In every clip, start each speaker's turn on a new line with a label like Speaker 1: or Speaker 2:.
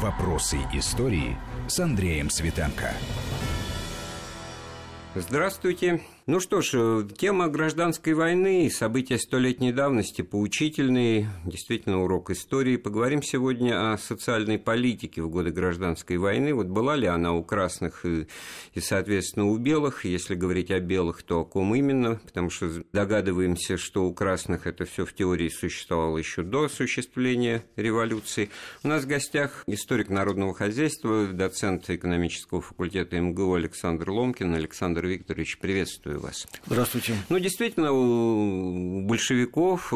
Speaker 1: Вопросы истории с Андреем Светенко.
Speaker 2: Здравствуйте. Ну что ж, э, тема гражданской войны события столетней давности поучительные, действительно урок истории. Поговорим сегодня о социальной политике в годы гражданской войны. Вот была ли она у красных и, и соответственно, у белых? Если говорить о белых, то о ком именно? Потому что догадываемся, что у красных это все в теории существовало еще до осуществления революции. У нас в гостях историк народного хозяйства, доцент экономического факультета МГУ Александр Ломкин. Александр Викторович, приветствую приветствую вас.
Speaker 3: Здравствуйте.
Speaker 2: Ну, действительно, у большевиков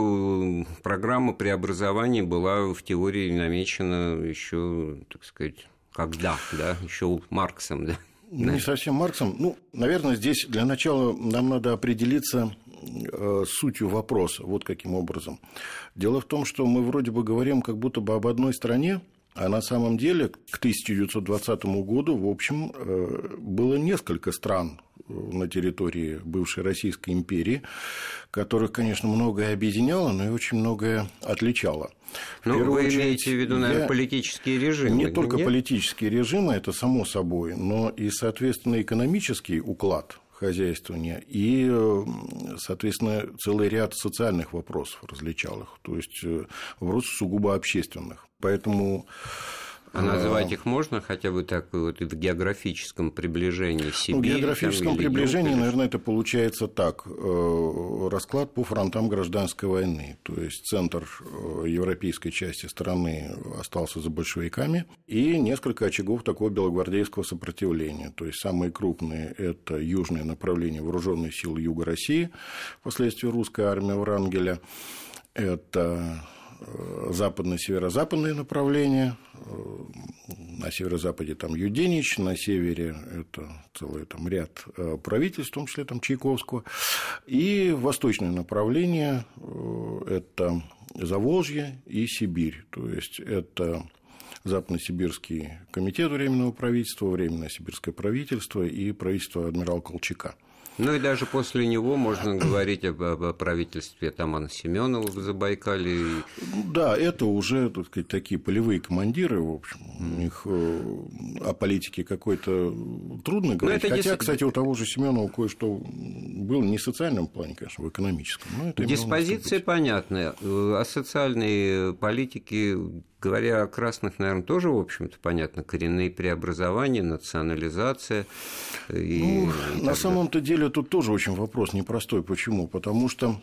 Speaker 2: программа преобразования была в теории намечена еще, так сказать, когда, да, еще Марксом, да.
Speaker 3: Ну, не совсем Марксом. Ну, наверное, здесь для начала нам надо определиться э, сутью вопроса. Вот каким образом. Дело в том, что мы вроде бы говорим как будто бы об одной стране, а на самом деле к 1920 году, в общем, э, было несколько стран, на территории бывшей Российской империи, которых, конечно, многое объединяло, но и очень многое отличало.
Speaker 2: Ну, вы очередь, имеете в виду, наверное, я... политические режимы?
Speaker 3: Не только нет? политические режимы, это само собой, но и, соответственно, экономический уклад хозяйствования и, соответственно, целый ряд социальных вопросов различал их, то есть э, вопросов сугубо общественных. Поэтому
Speaker 2: а назвать их можно хотя бы так вот в географическом приближении Сибири? Ну,
Speaker 3: в географическом там, приближении, юг, наверное, это получается так. Э, расклад по фронтам гражданской войны. То есть центр э, европейской части страны остался за большевиками, и несколько очагов такого белогвардейского сопротивления. То есть самые крупные – это южное направление вооруженных сил Юга России, впоследствии русская армия Врангеля, это Э, западно-северо-западные направления. Э, на северо-западе там Юденич, на севере это целый там ряд э, правительств, в том числе там Чайковского. И восточное направление – это Заволжье и Сибирь. То есть, это Западно-Сибирский комитет Временного правительства, Временное сибирское правительство и правительство адмирала Колчака –
Speaker 2: ну и даже после него можно говорить об, об правительстве Тамана Семенова в Забайкале.
Speaker 3: Да, это уже, так сказать, такие полевые командиры, в общем, у них э, о политике какой-то трудно ну, говорить. Хотя, дис... кстати, у того же Семенова кое-что было не в социальном плане, конечно, в экономическом.
Speaker 2: Но это Диспозиция понятная. О социальной политике Говоря о красных, наверное, тоже, в общем-то, понятно, коренные преобразования, национализация.
Speaker 3: И, ну, и на самом-то деле тут тоже очень вопрос непростой. Почему? Потому что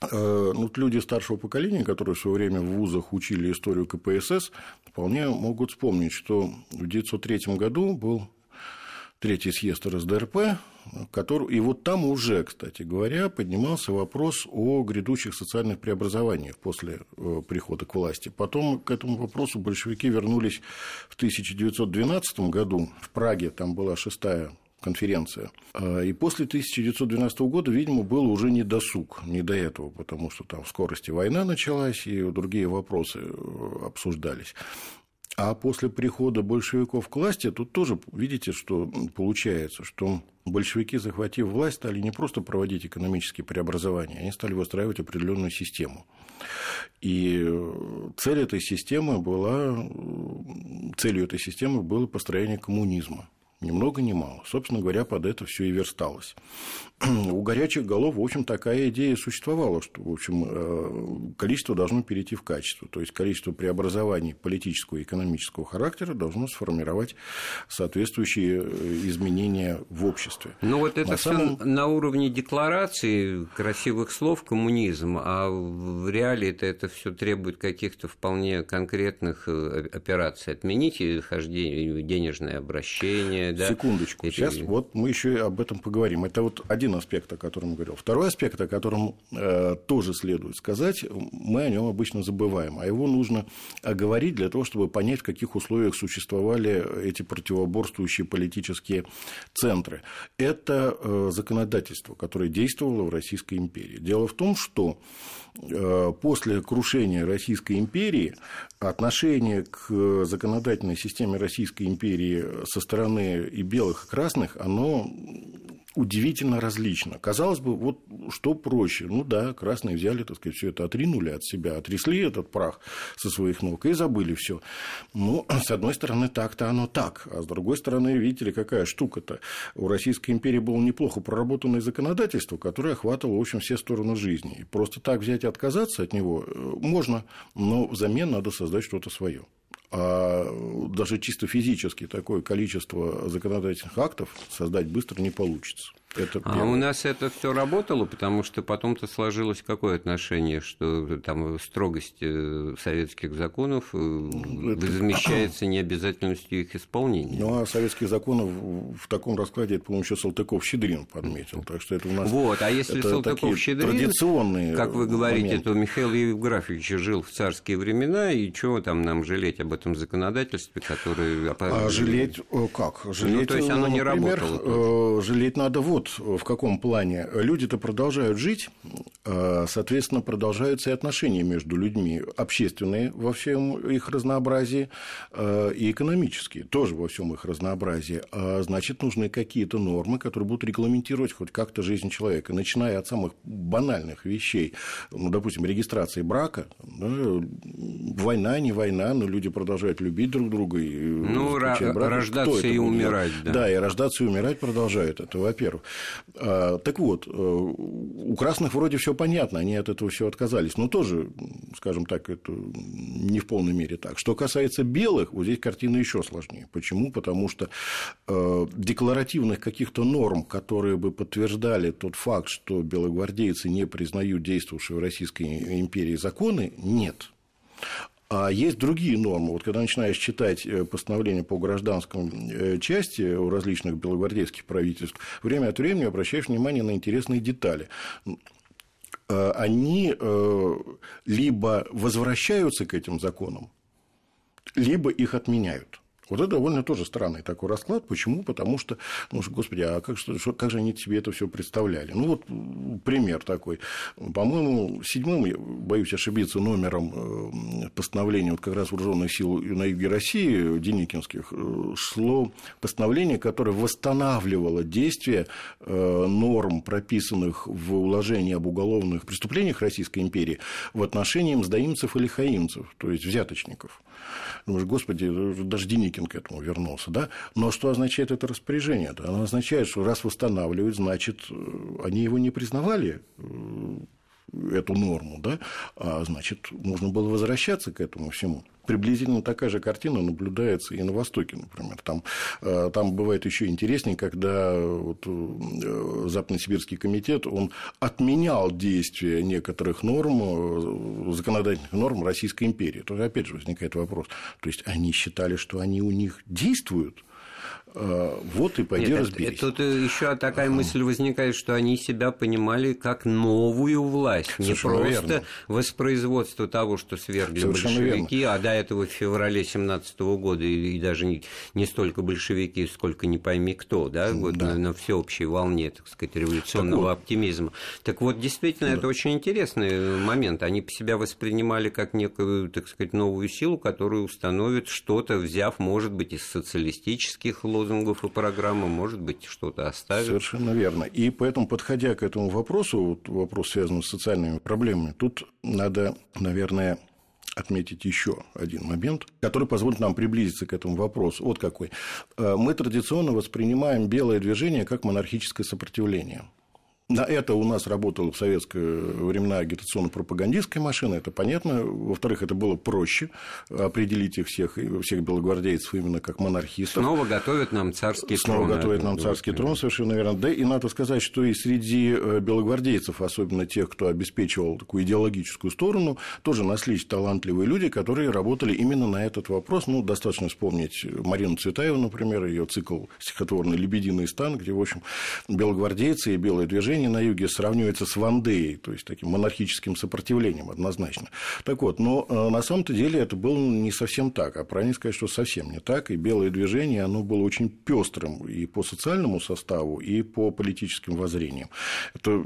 Speaker 3: э, ну, люди старшего поколения, которые в свое время в вузах учили историю КПСС, вполне могут вспомнить, что в 1903 году был третий съезд РСДРП, который, и вот там уже, кстати говоря, поднимался вопрос о грядущих социальных преобразованиях после э, прихода к власти. Потом к этому вопросу большевики вернулись в 1912 году в Праге, там была шестая конференция. А, и после 1912 года, видимо, был уже не досуг, не до этого, потому что там в скорости война началась, и другие вопросы э, обсуждались. А после прихода большевиков к власти, тут тоже видите, что получается, что большевики, захватив власть, стали не просто проводить экономические преобразования, они стали выстраивать определенную систему. И цель этой системы была, целью этой системы было построение коммунизма ни много ни мало. Собственно говоря, под это все и версталось. У горячих голов, в общем, такая идея существовала, что, в общем, э, количество должно перейти в качество. То есть, количество преобразований политического и экономического характера должно сформировать соответствующие э, изменения в обществе.
Speaker 2: Ну, вот это на самом... на уровне декларации, красивых слов, коммунизм, а в реалии это, это все требует каких-то вполне конкретных э, операций. Отмените хождение, денежное обращение,
Speaker 3: да. Секундочку. Эти... Сейчас вот мы еще об этом поговорим. Это вот один аспект, о котором я говорил. Второй аспект, о котором э, тоже следует сказать, мы о нем обычно забываем, а его нужно оговорить для того, чтобы понять, в каких условиях существовали эти противоборствующие политические центры. Это э, законодательство, которое действовало в Российской империи. Дело в том, что после крушения Российской империи отношение к законодательной системе Российской империи со стороны и белых, и красных, оно удивительно различно. Казалось бы, вот что проще. Ну да, красные взяли, так сказать, все это отринули от себя, отрясли этот прах со своих ног и забыли все. Ну, с одной стороны, так-то оно так. А с другой стороны, видите ли, какая штука-то. У Российской империи было неплохо проработанное законодательство, которое охватывало, в общем, все стороны жизни. И просто так взять и отказаться от него э, можно, но взамен надо создать что-то свое а даже чисто физически такое количество законодательных актов создать быстро не получится.
Speaker 2: Это а у нас это все работало, потому что потом-то сложилось какое отношение, что там строгость э, советских законов э, это... замещается необязательностью их исполнения.
Speaker 3: Ну, а советских законов в таком раскладе, это, по-моему, еще Салтыков-Щедрин подметил. Так что это у нас
Speaker 2: Вот, а если Салтыков-Щедрин, традиционные как вы говорите, моменты. то Михаил Евграфович жил в царские времена, и чего там нам жалеть об этом законодательстве, которое...
Speaker 3: А жалеть как? Жалеть, ну,
Speaker 2: то есть оно не например, работало.
Speaker 3: Э, жалеть надо вот в каком плане. Люди-то продолжают жить, а, соответственно, продолжаются и отношения между людьми, общественные во всем их разнообразии а, и экономические тоже во всем их разнообразии. А значит, нужны какие-то нормы, которые будут регламентировать хоть как-то жизнь человека, начиная от самых банальных вещей, ну, допустим, регистрации брака, да, война, не война, но люди продолжают любить друг друга. И
Speaker 2: ну, рождаться и умирать.
Speaker 3: Да. да, и рождаться и умирать продолжают это, во-первых. А, так вот, э, у красных вроде все понятно, они от этого все отказались, но тоже, скажем так, это не в полной мере так. Что касается белых, вот здесь картина еще сложнее. Почему? Потому что э, декларативных каких-то норм, которые бы подтверждали тот факт, что белогвардейцы не признают действовавшие в Российской империи законы, нет. А есть другие нормы. Вот когда начинаешь читать э, постановления по гражданскому э, части у различных белогвардейских правительств, время от времени обращаешь внимание на интересные детали э, они либо возвращаются к этим законам, либо их отменяют. Вот это довольно тоже странный такой расклад. Почему? Потому что, ну, господи, а как, что, как же они себе это все представляли? Ну, вот пример такой. По-моему, седьмым, боюсь ошибиться, номером э, постановления вот как раз вооруженных сил на юге России, Деникинских, э, шло постановление, которое восстанавливало действие э, норм, прописанных в уложении об уголовных преступлениях Российской империи в отношении мздоимцев или хаимцев, то есть взяточников. Думаешь, господи, даже Деникин к этому вернулся, да? Но что означает это распоряжение? -то? Оно означает, что раз восстанавливают, значит, они его не признавали, эту норму, да, а значит, нужно было возвращаться к этому всему. Приблизительно такая же картина наблюдается и на Востоке, например. Там, э, там бывает еще интереснее, когда вот э, Западно-Сибирский комитет он отменял действие некоторых норм, э, законодательных норм Российской империи. Тут опять же возникает вопрос. То есть они считали, что они у них действуют, вот и пойди Нет, разберись.
Speaker 2: Тут еще такая мысль возникает, что они себя понимали как новую власть, Совершенно не просто верно. воспроизводство того, что свергли Совершенно большевики, верно. а до этого в феврале 17 года и, даже не, не столько большевики, сколько не пойми кто, да, вот да. На, на всеобщей волне, так сказать, революционного так вот. оптимизма. Так вот, действительно, да. это очень интересный момент. Они себя воспринимали как некую, так сказать, новую силу, которая установит что-то, взяв, может быть, из социалистических лозунгов, лозунгов и программы, может быть, что-то оставят.
Speaker 3: Совершенно верно. И поэтому, подходя к этому вопросу, вот вопрос, связанный с социальными проблемами, тут надо, наверное, отметить еще один момент, который позволит нам приблизиться к этому вопросу. Вот какой. Э, мы традиционно воспринимаем белое движение как монархическое сопротивление. На это у нас работала в советское времена агитационно-пропагандистская машина, это понятно. Во-вторых, это было проще определить их всех, всех белогвардейцев именно как монархистов.
Speaker 2: Снова готовят нам царский
Speaker 3: Снова трон. Снова готовят нам царский трон, совершенно верно. Да, и надо сказать, что и среди э, белогвардейцев, особенно тех, кто обеспечивал такую идеологическую сторону, тоже нашлись талантливые люди, которые работали именно на этот вопрос. Ну, достаточно вспомнить Марину Цветаеву, например, ее цикл стихотворный «Лебединый стан», где, в общем, белогвардейцы и белое движение движение на юге сравнивается с Вандеей, то есть таким монархическим сопротивлением однозначно. Так вот, но э, на самом-то деле это было не совсем так, а правильно сказать, что совсем не так, и белое движение, оно было очень пестрым и по социальному составу, и по политическим воззрениям. Это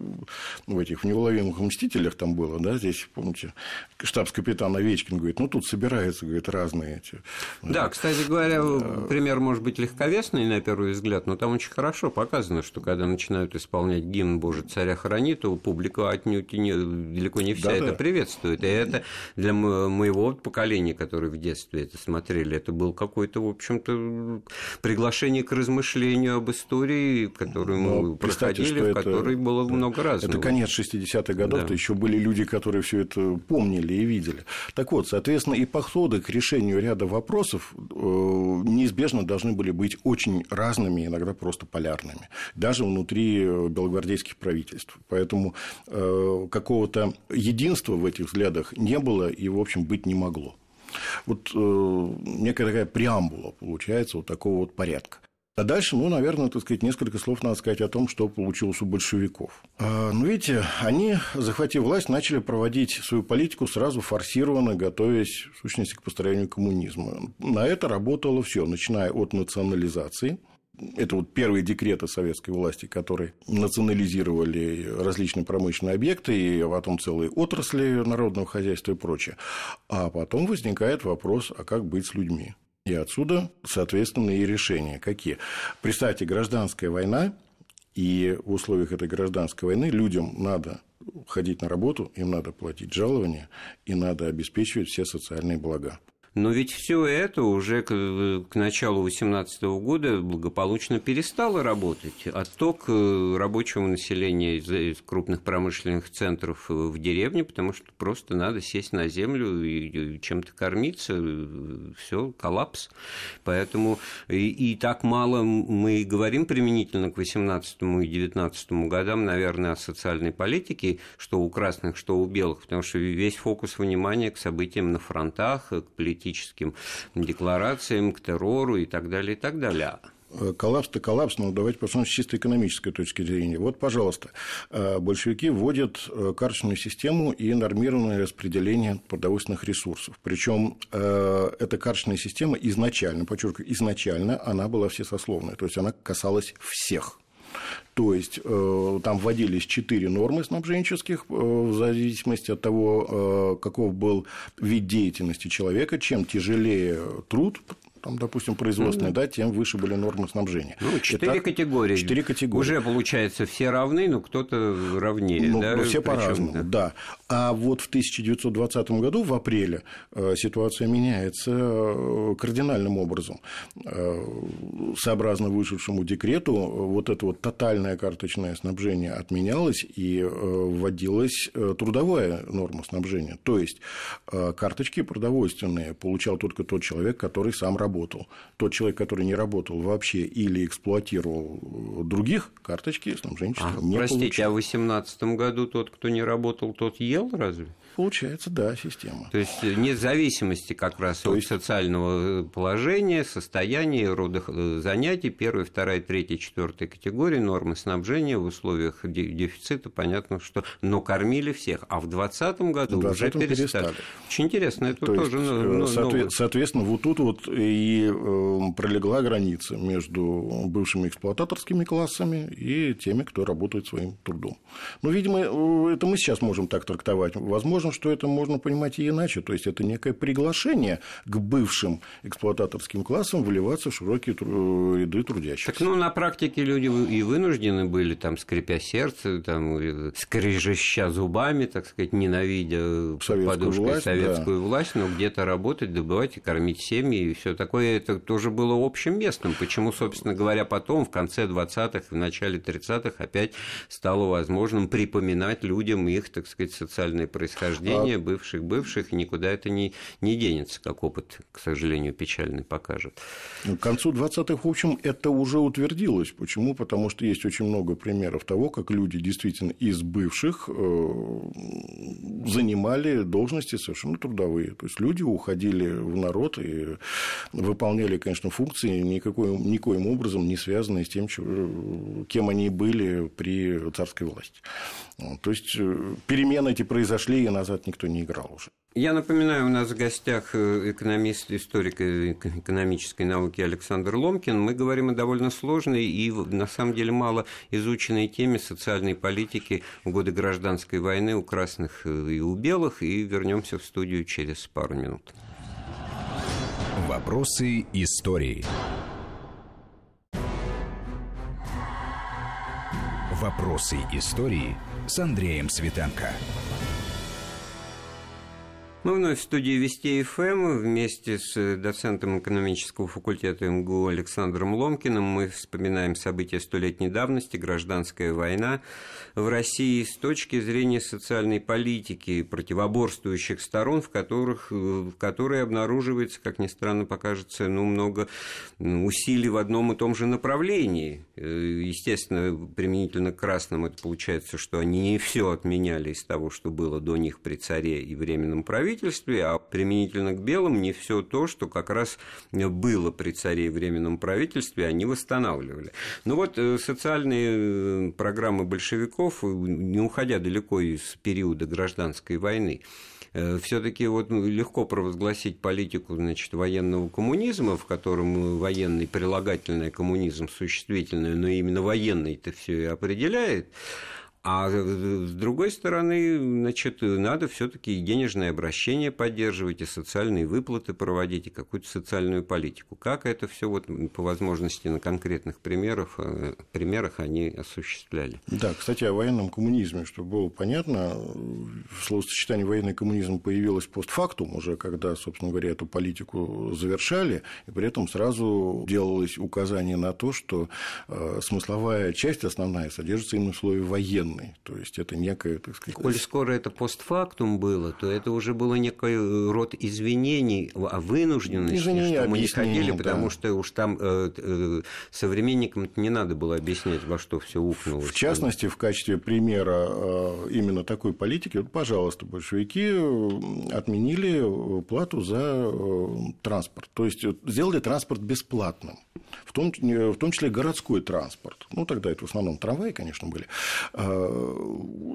Speaker 3: в этих неуловимых мстителях там было, да, здесь, помните, штабс-капитан Овечкин говорит, ну, тут собираются, говорит, разные эти...
Speaker 2: Да, кстати говоря, пример может быть легковесный на первый взгляд, но там очень хорошо показано, что когда начинают исполнять гимн «Боже, царя храни», то публика отнюдь не, далеко не вся да, это да. приветствует. И это для моего поколения, которые в детстве это смотрели, это был какой-то, в общем-то, приглашение к размышлению об истории, которую мы проходили, в которой это, было много разного.
Speaker 3: Это конец 60-х годов, да. то еще были люди, которые все это помнили и видели. Так вот, соответственно, и подходы к решению ряда вопросов э, неизбежно должны были быть очень разными, иногда просто полярными, даже внутри э, белогвардейских правительств. Поэтому э, какого-то единства в этих взглядах не было и, в общем, быть не могло. Вот некая такая преамбула получается вот такого вот порядка. А дальше, ну, наверное, так сказать, несколько слов надо сказать о том, что получилось у большевиков. А, ну, видите, они, захватив власть, начали проводить свою политику сразу форсированно, готовясь, в сущности, к построению коммунизма. На это работало все, начиная от национализации, это вот первые декреты советской власти, которые национализировали различные промышленные объекты и потом целые отрасли народного хозяйства и прочее. А потом возникает вопрос, а как быть с людьми? И отсюда, соответственно, и решения какие. Представьте, гражданская война, и в условиях этой гражданской войны людям надо ходить на работу, им надо платить жалования, и надо обеспечивать все социальные блага.
Speaker 2: Но ведь все это уже к, к началу 2018 года благополучно перестало работать. Отток э, рабочего населения из, из крупных промышленных центров э, в деревне, потому что просто надо сесть на землю и чем-то кормиться. Э, все, коллапс. Поэтому и, и так мало мы говорим применительно к 18 и 19 годам, наверное, о социальной политике, что у красных, что у белых, потому что весь фокус внимания к событиям на фронтах, к политике политическим декларациям, к террору и так далее, и так далее.
Speaker 3: Коллапс-то коллапс, но давайте посмотрим с чисто экономической точки зрения. Вот, пожалуйста, э, большевики вводят э, карточную систему и нормированное распределение продовольственных ресурсов. Причем э, эта карточная система изначально, подчеркиваю, изначально она была всесословная, то есть она касалась всех. То есть там вводились четыре нормы снабженческих в зависимости от того, каков был вид деятельности человека. Чем тяжелее труд, там, допустим, производственные, mm-hmm. да, тем выше были нормы снабжения.
Speaker 2: Ну, четыре Итак, категории.
Speaker 3: Четыре категории.
Speaker 2: Уже, получается, все равны, но кто-то равнее,
Speaker 3: ну,
Speaker 2: да?
Speaker 3: Все по-разному, да. да. А вот в 1920 году, в апреле, э, ситуация меняется э, кардинальным образом. Э, сообразно вышедшему декрету, вот это вот тотальное карточное снабжение отменялось и вводилась трудовая норма снабжения. То есть, карточки продовольственные получал только тот человек, который сам работал работал. Тот человек, который не работал вообще или эксплуатировал других, карточки снабженчества а, не
Speaker 2: простите,
Speaker 3: получал.
Speaker 2: а в 2018 году тот, кто не работал, тот ел разве?
Speaker 3: Получается, да, система.
Speaker 2: То есть нет зависимости как раз То от есть... социального положения, состояния, рода э, занятий, первая, вторая, третья, четвертая категории, нормы снабжения в условиях дефицита, понятно, что, но кормили всех, а в 2020 году в 20 уже перестали. перестали. Очень интересно, это То тоже есть, ну,
Speaker 3: соответ... Соответственно, вот тут вот и эм, пролегла граница между бывшими эксплуататорскими классами и теми, кто работает своим трудом. Ну, видимо, э, это мы сейчас можем так трактовать. Возможно, возможно, что это можно понимать и иначе. То есть, это некое приглашение к бывшим эксплуататорским классам вливаться в широкие ряды трудящихся.
Speaker 2: Так, ну, на практике люди и вынуждены были, там, скрипя сердце, там, скрежеща зубами, так сказать, ненавидя советскую подушкой власть, советскую да. власть, но где-то работать, добывать и кормить семьи и все такое. Это тоже было общим местом. Почему, собственно говоря, потом, в конце 20-х, в начале 30-х опять стало возможным припоминать людям их, так сказать, социальное происхождение рождения а... бывших бывших, и никуда это не, не денется, как опыт, к сожалению, печальный покажет.
Speaker 3: К концу 20-х, в общем, это уже утвердилось. Почему? Потому что есть очень много примеров того, как люди действительно из бывших э, занимали должности совершенно трудовые. То есть люди уходили в народ и выполняли, конечно, функции, никакой, никоим образом не связанные с тем, кем они были при царской власти. То есть э, перемены эти произошли, и назад никто не играл уже.
Speaker 2: Я напоминаю, у нас в гостях э, экономист, историк экономической науки Александр Ломкин. Мы говорим о довольно сложной и, на самом деле, мало изученной теме социальной политики в годы гражданской войны у красных э, и у белых. И вернемся в студию через пару минут.
Speaker 1: Вопросы истории. Вопросы истории с Андреем Светенко.
Speaker 2: Мы вновь в студии Вести ФМ вместе с доцентом экономического факультета МГУ Александром Ломкиным мы вспоминаем события столетней давности, гражданская война в России с точки зрения социальной политики противоборствующих сторон, в, которых, в которой обнаруживается, как ни странно покажется, ну, много усилий в одном и том же направлении. Э, естественно, применительно к красным это получается, что они не все отменяли из того, что было до них при царе и временном правительстве, правительстве, а применительно к белым не все то, что как раз было при царе и временном правительстве, они восстанавливали. Ну вот э, социальные э, программы большевиков, э, не уходя далеко из периода гражданской войны, все-таки вот ну, легко провозгласить политику значит, военного коммунизма, в котором военный прилагательный коммунизм существительное, но именно военный это все и определяет. А с другой стороны, значит, надо все-таки денежное обращение поддерживать, и социальные выплаты проводить, и какую-то социальную политику. Как это все вот по возможности на конкретных примерах, э, примерах они осуществляли?
Speaker 3: Да, кстати, о военном коммунизме, чтобы было понятно, словосочетание военный коммунизм появилось постфактум, уже когда, собственно говоря, эту политику завершали, и при этом сразу делалось указание на то, что э, смысловая часть основная содержится именно в слове военный военный. То есть это некое, так сказать...
Speaker 2: Коль скоро это постфактум было, то это уже было некий род извинений о вынужденности, Извинения, что мы не ходили, да. потому что уж там э, э, современникам не надо было объяснять, во что все ухнуло.
Speaker 3: В частности, в качестве примера э, именно такой политики, вот, пожалуйста, большевики отменили плату за транспорт. То есть сделали транспорт бесплатным, в том, в том числе городской транспорт. Ну, тогда это в основном трамваи, конечно, были.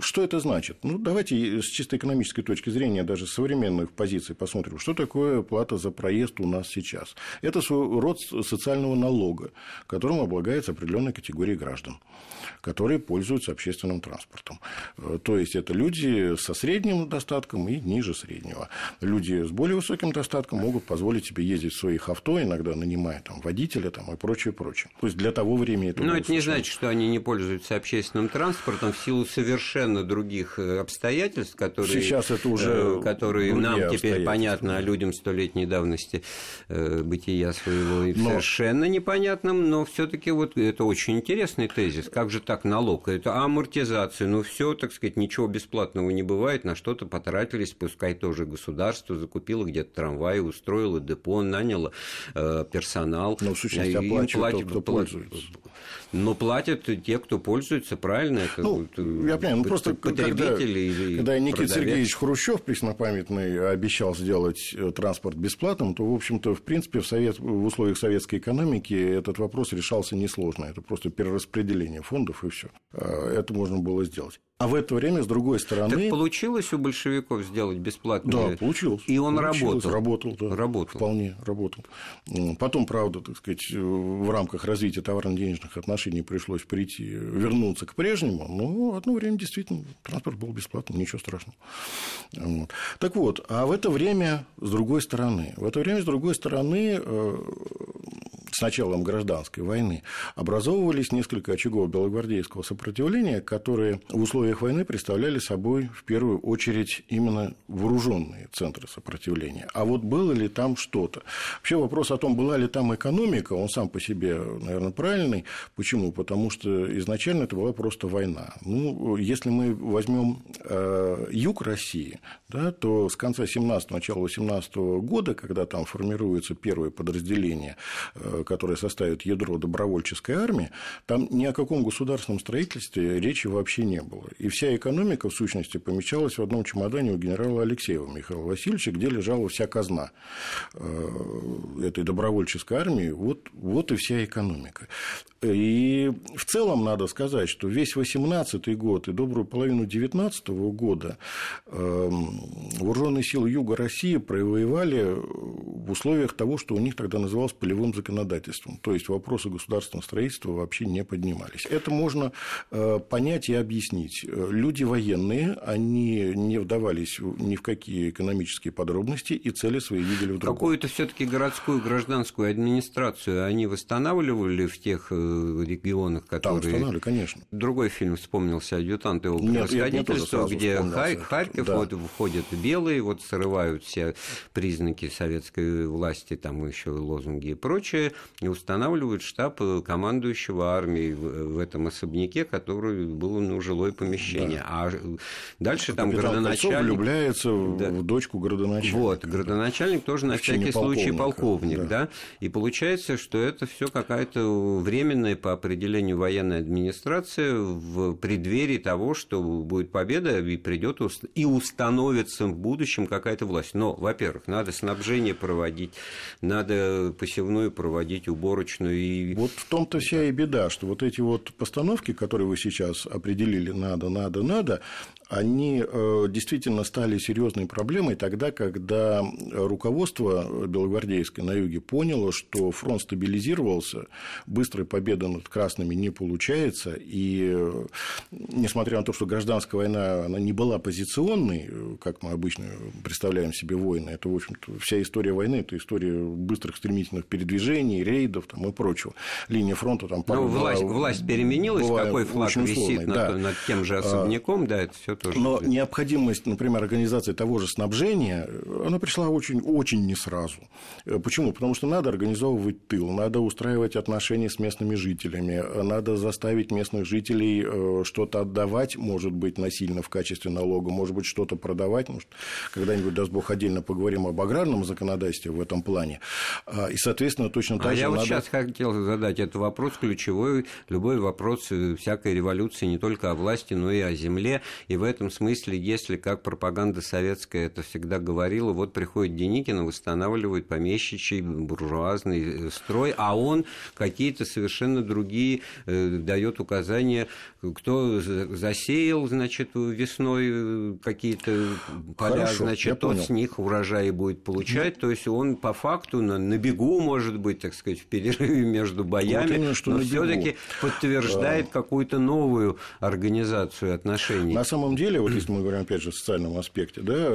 Speaker 3: Что это значит? Ну, давайте с чисто экономической точки зрения, даже с современных позиций посмотрим, что такое плата за проезд у нас сейчас. Это род социального налога, которым облагается определенная категория граждан, которые пользуются общественным транспортом. То есть, это люди со средним достатком и ниже среднего. Люди с более высоким достатком могут позволить себе ездить в своих авто, иногда нанимая там, водителя там, и прочее, прочее. То есть, для того времени это
Speaker 2: Но это не значит, что они не пользуются общественным транспортом, в силу совершенно других э, обстоятельств, которые,
Speaker 3: Сейчас это уже
Speaker 2: э, которые нам теперь понятно, а людям столетней давности э, бытия своего но... совершенно непонятным, но все-таки вот это очень интересный тезис. Как же так налог? Это амортизация. Ну, все, так сказать, ничего бесплатного не бывает, на что-то потратились, пускай тоже государство закупило где-то трамвай, устроило депо, наняло э, персонал.
Speaker 3: Ну, в сущности, оплачивает тот, кто пользуется.
Speaker 2: Но платят те, кто пользуется, правильно? Это
Speaker 3: ну, я понимаю, ну просто когда, или когда Никита Сергеевич Хрущев, преснопамятный, обещал сделать э, транспорт бесплатным, то, в общем-то, в принципе, в, совет, в условиях советской экономики этот вопрос решался несложно. Это просто перераспределение фондов и все. А, это можно было сделать. А в это время, с другой стороны...
Speaker 2: Так получилось у большевиков сделать бесплатно?
Speaker 3: Да, получилось.
Speaker 2: И он
Speaker 3: получилось.
Speaker 2: работал?
Speaker 3: Работал, да.
Speaker 2: Работал.
Speaker 3: Вполне работал. Потом, правда, так сказать, в рамках развития товарно-денежных отношений пришлось прийти, вернуться к прежнему, но одно время действительно транспорт был бесплатным, ничего страшного. Вот. Так вот, а в это время, с другой стороны, в это время, с другой стороны, э, с началом гражданской войны, образовывались несколько очагов белогвардейского сопротивления, которые в условиях войны представляли собой в первую очередь именно вооруженные центры сопротивления. А вот было ли там что-то? Вообще вопрос о том, была ли там экономика, он сам по себе, наверное, правильный. Почему? Потому что изначально это была просто война. Ну, если мы возьмем э, юг России, да, то с конца 17 начала 18 года, когда там формируется первое подразделение, которое составит ядро добровольческой армии, там ни о каком государственном строительстве речи вообще не было. И вся экономика, в сущности, помещалась в одном чемодане у генерала Алексеева Михаила Васильевича, где лежала вся казна э, этой добровольческой армии. Вот, вот и вся экономика. И в целом надо сказать, что весь 18 год и добрую половину 19 года эм, вооруженные силы Юга России провоевали в условиях того, что у них тогда называлось полевым законодательством. То есть вопросы государственного строительства вообще не поднимались. Это можно э, понять и объяснить. Люди военные, они не вдавались ни в какие экономические подробности и цели свои видели в другом.
Speaker 2: Какую-то все-таки городскую гражданскую администрацию они восстанавливали в тех э, регионах, которые...
Speaker 3: Там устанавливали, конечно.
Speaker 2: Другой фильм вспомнился «Адъютант его превосходительства», где Харьков, да. вот входят белые, вот срывают все признаки советской власти, там еще лозунги и прочее, и устанавливают штаб командующего армией в этом особняке, который был ну, жилое помещение. Да. А дальше а там градоначальник...
Speaker 3: влюбляется да. в дочку градоначальника.
Speaker 2: Вот, градоначальник тоже на всякий случай полковник, да. да. И получается, что это все какая-то временная по определению военной администрации в преддверии того, что будет победа и придет и установится в будущем какая-то власть. Но, во-первых, надо снабжение проводить, надо посевную проводить, уборочную. И...
Speaker 3: Вот в том-то вся и беда, что вот эти вот постановки, которые вы сейчас определили, надо, надо, надо, они э, действительно стали серьезной проблемой тогда, когда руководство белогвардейское на юге поняло, что фронт стабилизировался, быстрой победы над красными не получается, и э, несмотря на то, что гражданская война она не была позиционной, как мы обычно представляем себе войны, это, в общем-то, вся история войны, это история быстрых стремительных передвижений, рейдов там, и прочего. Линия фронта там...
Speaker 2: Ну, власть, власть переменилась, какой флаг висит над, да. над тем же особняком, а, да, это все тоже.
Speaker 3: Но необходимость, например, организации того же снабжения, она пришла очень, очень не сразу. Почему? Потому что надо организовывать тыл, надо устраивать отношения с местными жителями, надо заставить местных жителей э, что-то отдавать, может быть, насильно в качестве налога, может быть, что-то продавать. Может, когда-нибудь, даст Бог, отдельно поговорим об аграрном законодательстве в этом плане. А, и, соответственно, точно так
Speaker 2: а
Speaker 3: же
Speaker 2: я
Speaker 3: надо...
Speaker 2: вот сейчас хотел задать этот вопрос ключевой, любой вопрос всякой революции не только о власти, но и о земле. И в этом смысле если, как пропаганда советская это всегда говорила, вот приходит Деникин и восстанавливает помещичий буржуазный э, строй, а он какие-то совершенно другие э, дает указания, кто засеял, значит, весной э, какие-то поля, Хорошо, значит, тот понял. с них урожаи будет получать, то есть он по факту на, на бегу, может быть, так сказать, в перерыве между боями, вот именно, что но все-таки подтверждает а... какую-то новую организацию отношений.
Speaker 3: На самом деле, вот если мы говорим, опять же, о социальном аспекте, да,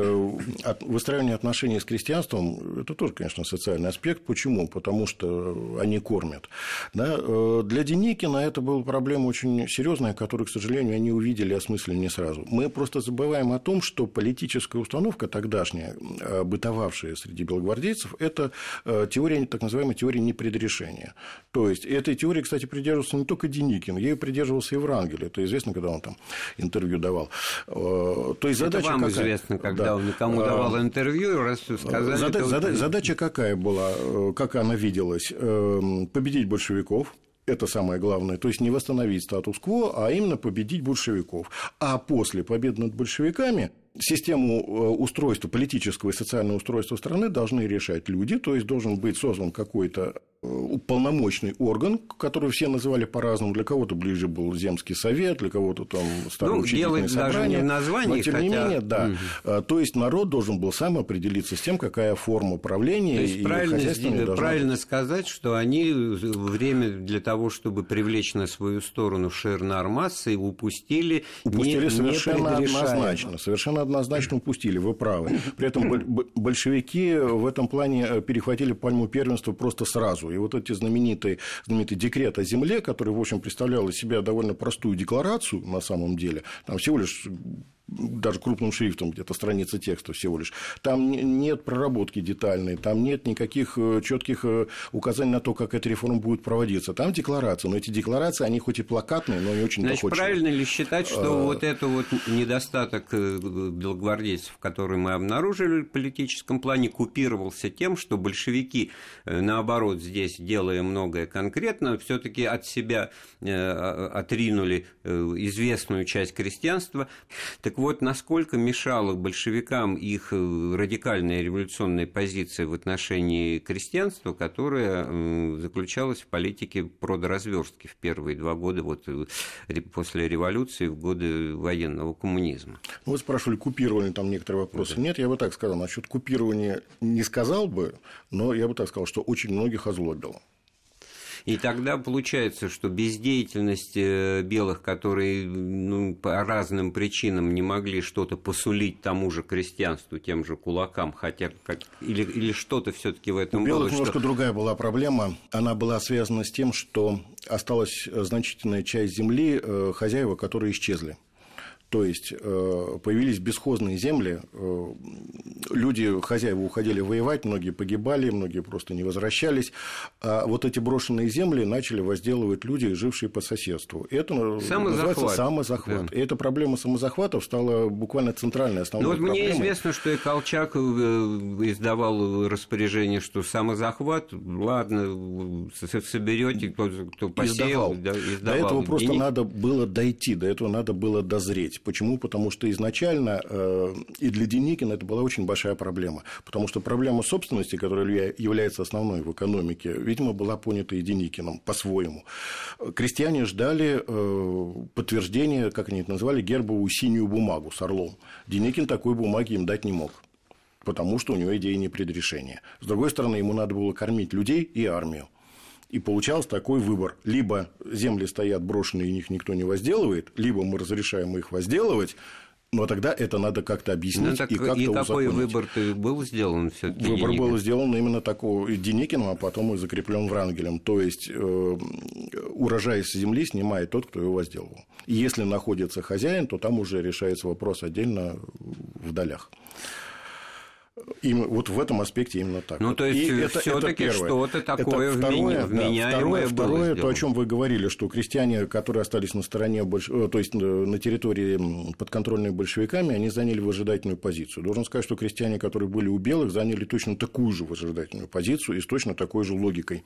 Speaker 3: выстраивание отношений с крестьянством – это тоже, конечно, социальный аспект. Почему? Потому что они кормят. Да? Э, для Деникина это была проблема очень серьезная, которую, к сожалению, они увидели осмыслили не сразу. Мы просто забываем о том, что политическая установка тогдашняя, э, бытовавшая среди белогвардейцев, это э, теория, так называемая теория непредрешения. То есть, этой теории, кстати, придерживался не только Деникин, ею придерживался и Врангель. Это известно, когда он там интервью давал.
Speaker 2: То есть задача Это вам какая? известно, когда да. он никому давал интервью, раз сказали...
Speaker 3: Зада... Зада... Задача какая была, э, как она виделась? Эм, победить большевиков, это самое главное. То есть не восстановить статус-кво, а именно победить большевиков. А после победы над большевиками систему э, устройства, политического и социального устройства страны должны решать люди, то есть должен быть создан какой-то полномочный орган, который все называли по-разному. Для кого-то ближе был земский совет, для кого-то там старое ну, учительное собрание.
Speaker 2: Даже не название,
Speaker 3: но тем хотя... не менее, да. Угу. То есть народ должен был сам определиться с тем, какая форма правления То есть и правильно,
Speaker 2: должна... правильно сказать, что они время для того, чтобы привлечь на свою сторону ширнар массы, упустили.
Speaker 3: Упустили не, совершенно не однозначно, совершенно однозначно упустили. Вы правы. При этом большевики в этом плане перехватили пальму первенства просто сразу И вот эти знаменитые, знаменитый декрет о земле, который, в общем, представлял из себя довольно простую декларацию на самом деле, там всего лишь даже крупным шрифтом где-то страница текста всего лишь. Там нет проработки детальной, там нет никаких э, четких э, указаний на то, как эта реформа будет проводиться. Там декларации, но эти декларации, они хоть и плакатные, но не очень
Speaker 2: Значит, доходчивые. правильно ли считать, что а... вот это вот недостаток белогвардейцев, который мы обнаружили в политическом плане, купировался тем, что большевики, наоборот, здесь, делая многое конкретно, все таки от себя отринули известную часть крестьянства. Так вот, насколько мешала большевикам их э, радикальная революционная позиция в отношении крестьянства, которая заключалась в политике продразверстки в первые два года вот, э, после революции, в годы военного коммунизма.
Speaker 3: Ну, вы спрашивали, купировали там некоторые вопросы. Да. Нет, я бы так сказал. Насчет купирования не сказал бы, но я бы так сказал, что очень многих озлобило.
Speaker 2: И тогда получается, что бездеятельность э, белых, которые ну, по разным причинам не могли что-то посулить тому же крестьянству, тем же кулакам, хотя как, или, или что-то все-таки в этом
Speaker 3: У белых
Speaker 2: было.
Speaker 3: немножко
Speaker 2: что...
Speaker 3: другая была проблема. Она была связана с тем, что осталась значительная часть земли э, хозяева, которые исчезли. То есть э, появились бесхозные земли, э, люди, хозяева уходили воевать, многие погибали, многие просто не возвращались. А вот эти брошенные земли начали возделывать люди, жившие по соседству. Это самозахват. называется самозахват. Да. И эта проблема самозахватов стала буквально центральной, основной
Speaker 2: ну,
Speaker 3: вот проблемой.
Speaker 2: Мне известно, что и Колчак э, издавал распоряжение, что самозахват, ладно, соберете, кто, кто посеял,
Speaker 3: издавал. Да, издавал. До этого просто и... надо было дойти, до этого надо было дозреть. Почему? Потому что изначально э, и для Деникина это была очень большая проблема. Потому что проблема собственности, которая является основной в экономике, видимо, была понята и Деникиным по-своему. Крестьяне ждали э, подтверждения, как они это называли, гербовую синюю бумагу с орлом. Деникин такой бумаги им дать не мог потому что у него идеи непредрешения. С другой стороны, ему надо было кормить людей и армию. И получался такой выбор. Либо земли стоят брошенные, и их никто не возделывает, либо мы разрешаем их возделывать, но тогда это надо как-то объяснить ну,
Speaker 2: и как-то И какой выбор был сделан все таки
Speaker 3: Выбор был сделан именно такого Деникиным, а потом и закреплен Врангелем. То есть, э, урожай с земли снимает тот, кто его возделывал. И если находится хозяин, то там уже решается вопрос отдельно в долях. Им, вот в этом аспекте именно так.
Speaker 2: Ну, то есть, все-таки что-то такое это второе, вменяемое да,
Speaker 3: второе, второе то, о чем вы говорили, что крестьяне, которые остались на стороне, больш... Э, то есть на территории подконтрольной большевиками, они заняли выжидательную позицию. Должен сказать, что крестьяне, которые были у белых, заняли точно такую же выжидательную позицию и с точно такой же логикой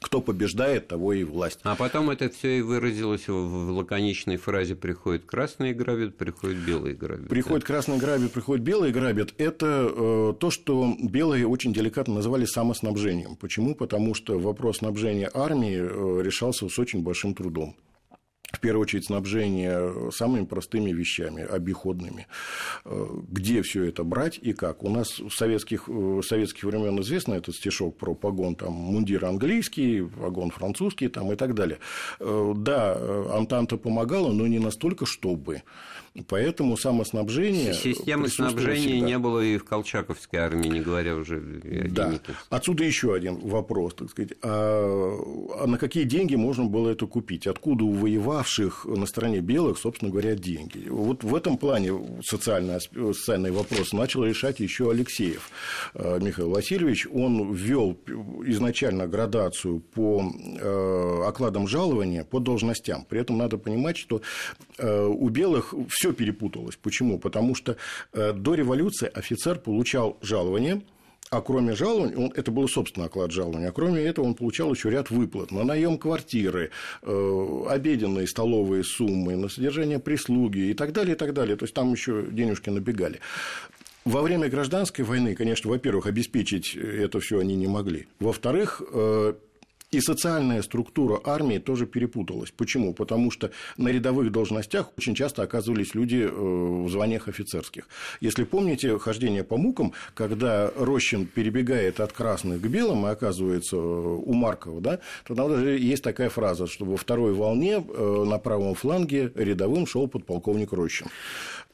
Speaker 3: кто побеждает, того и власть.
Speaker 2: А потом это все и выразилось в лаконичной фразе «приходит красный грабит, приходит белый грабит».
Speaker 3: Приходит да? красный грабит, приходит белый грабит. Это э, то, что белые очень деликатно называли самоснабжением. Почему? Потому что вопрос снабжения армии э, решался с очень большим трудом в первую очередь снабжение самыми простыми вещами, обиходными. Э, где все это брать и как? У нас в советских, э, советских времен известно этот стишок про погон, там, мундир английский, погон французский там, и так далее. Э, да, Антанта помогала, но не настолько, чтобы. Поэтому самоснабжение...
Speaker 2: Системы снабжения всегда. не было и в Колчаковской армии, не говоря уже о
Speaker 3: Да. Отсюда еще один вопрос, так сказать. А, а на какие деньги можно было это купить? Откуда у воевавших на стороне белых, собственно говоря, деньги? Вот в этом плане социальный, социальный вопрос начал решать еще Алексеев а, Михаил Васильевич. Он ввел изначально градацию по а, окладам жалования по должностям. При этом надо понимать, что у белых все перепуталось. Почему? Потому что э, до революции офицер получал жалование, а кроме жалований, он, это был собственный оклад жалования, а кроме этого он получал еще ряд выплат на наем квартиры, э, обеденные столовые суммы, на содержание прислуги и так далее, и так далее. То есть там еще денежки набегали. Во время гражданской войны, конечно, во-первых, обеспечить это все они не могли. Во-вторых, э, и социальная структура армии тоже перепуталась. Почему? Потому что на рядовых должностях очень часто оказывались люди э, в званиях офицерских. Если помните хождение по мукам, когда Рощин перебегает от красных к белым и оказывается э, у Маркова, да, то там даже есть такая фраза, что во второй волне э, на правом фланге рядовым шел подполковник Рощин.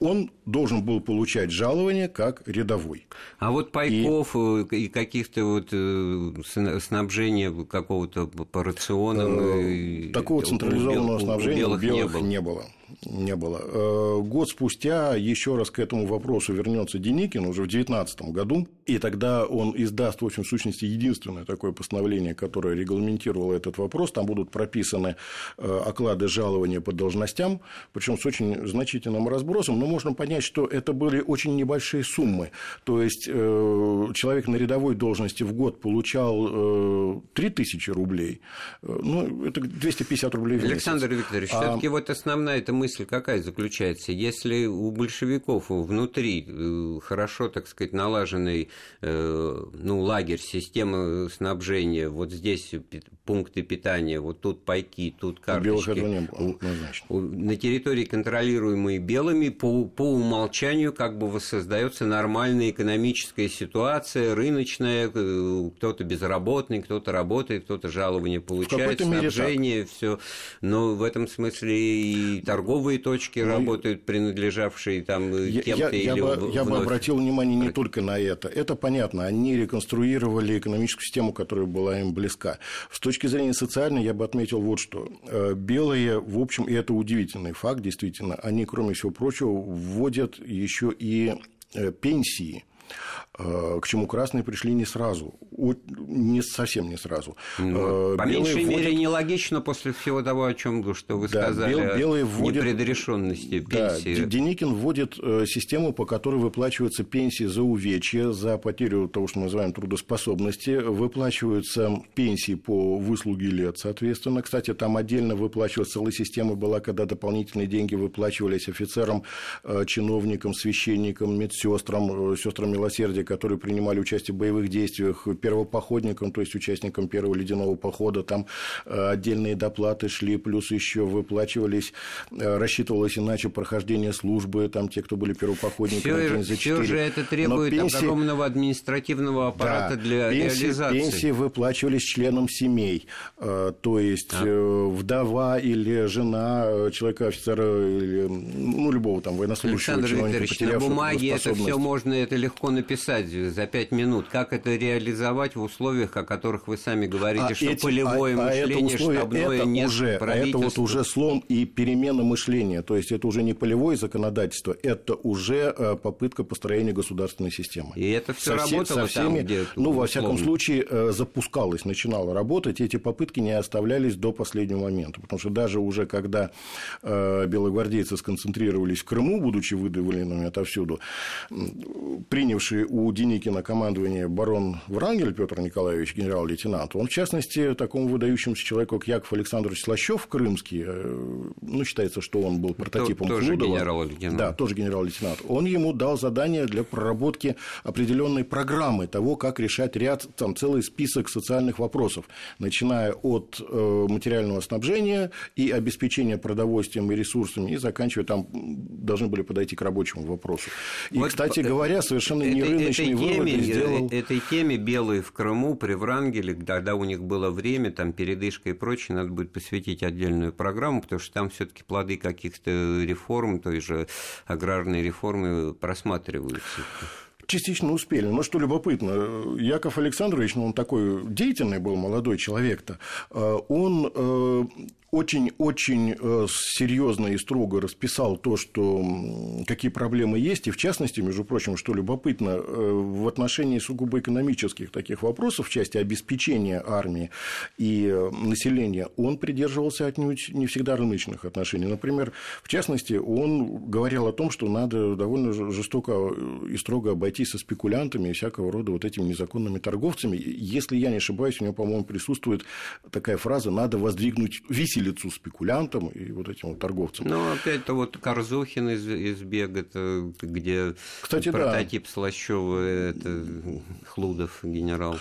Speaker 3: Он должен был получать жалование как рядовой.
Speaker 2: А вот пайков и, и каких-то вот снабжения какого-то по рационам...
Speaker 3: Такого централизованного снабжения у белых, не было. Не было не было. Э, год спустя еще раз к этому вопросу вернется Деникин уже в 2019 году, и тогда он издаст, в общем, в сущности, единственное такое постановление, которое регламентировало этот вопрос. Там будут прописаны э, оклады жалования по должностям, причем с очень значительным разбросом, но можно понять, что это были очень небольшие суммы. То есть э, человек на рядовой должности в год получал 3000 рублей, ну, это 250 рублей в месяц.
Speaker 2: Александр Викторович, а... все-таки вот основная эта мысль какая заключается? Если у большевиков внутри э, хорошо, так сказать, налаженный э, ну, лагерь, система снабжения, вот здесь пункты питания, вот тут пайки, тут карточки. не было, На территории, контролируемой белыми, по, по умолчанию как бы воссоздается нормальная экономическая ситуация, рыночная, э, кто-то безработный, кто-то работает, кто-то жалование получает, снабжение, все. Но в этом смысле и торговые точки ну, работают, принадлежавшие там кем-то
Speaker 3: я,
Speaker 2: или
Speaker 3: я, бы, я бы обратил внимание не только на это. Это понятно. Они реконструировали экономическую систему, которая была им близка. С точки зрения социальной я бы отметил вот что. Э, белые, в общем, и это удивительный факт, действительно, они, кроме всего прочего, вводят еще и э, пенсии к чему красные пришли не сразу, не совсем не сразу.
Speaker 2: Ну, э, по меньшей вводят... мере нелогично после всего того, о чем что вы да, сказали, бел, белые вводят... непредрешенности пенсии.
Speaker 3: Да, Деникин вводит э, систему, по которой выплачиваются пенсии за увечья, за потерю того, что мы называем трудоспособности, выплачиваются пенсии по выслуге лет, соответственно. Кстати, там отдельно выплачивалась целая система была, когда дополнительные деньги выплачивались офицерам, чиновникам, священникам, медсестрам, сестрам милосердия, которые принимали участие в боевых действиях, первопоходникам, то есть участникам первого ледяного похода, там э, отдельные доплаты шли, плюс еще выплачивались, э, рассчитывалось иначе прохождение службы, там те, кто были первопоходниками,
Speaker 2: за 4. Все же это требует пенсии... огромного административного аппарата да, для
Speaker 3: пенсии,
Speaker 2: реализации.
Speaker 3: Пенсии выплачивались членам семей, э, то есть а. вдова или жена человека, офицера, или, ну, любого там военнослужащего
Speaker 2: Александр Викторович, на бумаге это все можно, это легко написать описать за пять минут, как это реализовать в условиях, о которых вы сами говорите, а что эти, полевое а, мышление, а это условие, штабное
Speaker 3: это
Speaker 2: нет
Speaker 3: уже, а это вот уже слом и перемена мышления. То есть это уже не полевое законодательство, это уже э, попытка построения государственной системы.
Speaker 2: И это все со работало со всеми, там, где
Speaker 3: Ну, во всяком случае, э, запускалось, начинало работать. Эти попытки не оставлялись до последнего момента. Потому что даже уже когда э, белогвардейцы сконцентрировались в Крыму, будучи выдавленными отовсюду, принявшие у Деникина командование барон Врангель Петр Николаевич, генерал-лейтенант, он, в частности, такому выдающемуся человеку, как Яков Александрович Слащев, крымский, э, ну, считается, что он был прототипом
Speaker 2: тоже
Speaker 3: Клудова.
Speaker 2: генерал-лейтенант.
Speaker 3: Да, тоже генерал-лейтенант. Он ему дал задание для проработки определенной программы того, как решать ряд, там, целый список социальных вопросов, начиная от э, материального снабжения и обеспечения продовольствием и ресурсами, и заканчивая там, должны были подойти к рабочему вопросу. И, вот, кстати говоря, совершенно не рыночный этой теме, сделал...
Speaker 2: этой теме белые в Крыму, при Врангеле, когда у них было время, там передышка и прочее, надо будет посвятить отдельную программу, потому что там все таки плоды каких-то реформ, той же аграрной реформы просматриваются.
Speaker 3: Частично успели. Но что любопытно, Яков Александрович, ну, он такой деятельный был молодой человек-то, э, он э, очень-очень э, серьезно и строго расписал то, что какие проблемы есть, и в частности, между прочим, что любопытно, в отношении сугубо экономических таких вопросов в части обеспечения армии и населения, он придерживался отнюдь не всегда рыночных отношений. Например, в частности, он говорил о том, что надо довольно жестоко и строго обойтись со спекулянтами и всякого рода вот этими незаконными торговцами. Если я не ошибаюсь, у него, по-моему, присутствует такая фраза «надо воздвигнуть виселицу лицу спекулянтам и вот этим вот торговцам.
Speaker 2: Ну, опять-то вот Корзухин из, из Бега, где Кстати, прототип да. Слащева, это Хлудов генерал.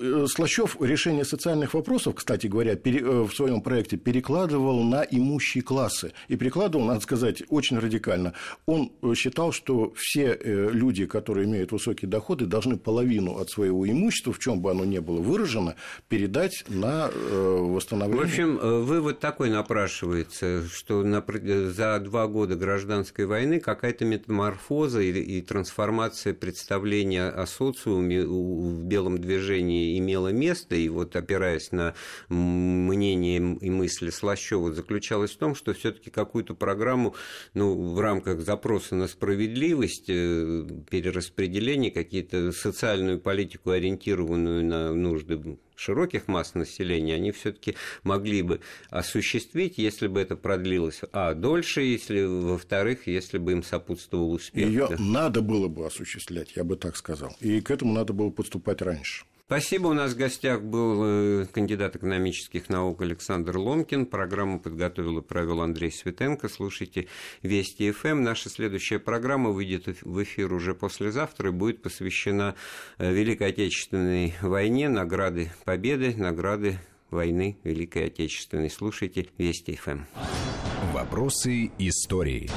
Speaker 3: Э, Слащев решение социальных вопросов, кстати говоря, э, в своем проекте перекладывал на имущие классы. И перекладывал, надо сказать, очень радикально. Он считал, что все люди, которые имеют высокие доходы, должны половину от своего имущества, в чем бы оно ни было выражено, передать на восстановление.
Speaker 2: В общем, вывод такой напрашивается, что за два года гражданской войны какая-то метаморфоза и трансформация представления о социуме в белом движении имела место, и вот опираясь на мнение и мысли Слащева, заключалась в том, что все таки какую-то программу ну, в рамках запроса на справедливость, э, перераспределение, какие-то социальную политику, ориентированную на нужды широких масс населения, они все-таки могли бы осуществить, если бы это продлилось, а дольше, если, во-вторых, если бы им сопутствовал успех.
Speaker 3: Ее да. надо было бы осуществлять, я бы так сказал. И к этому надо было подступать раньше.
Speaker 2: Спасибо. У нас в гостях был э, кандидат экономических наук Александр Ломкин. Программу подготовил и провел Андрей Светенко. Слушайте Вести ФМ. Эм. Наша следующая программа выйдет в эфир уже послезавтра и будет посвящена э, Великой Отечественной войне, награды Победы, награды войны Великой Отечественной. Слушайте Вести ФМ.
Speaker 1: Эм. Вопросы истории.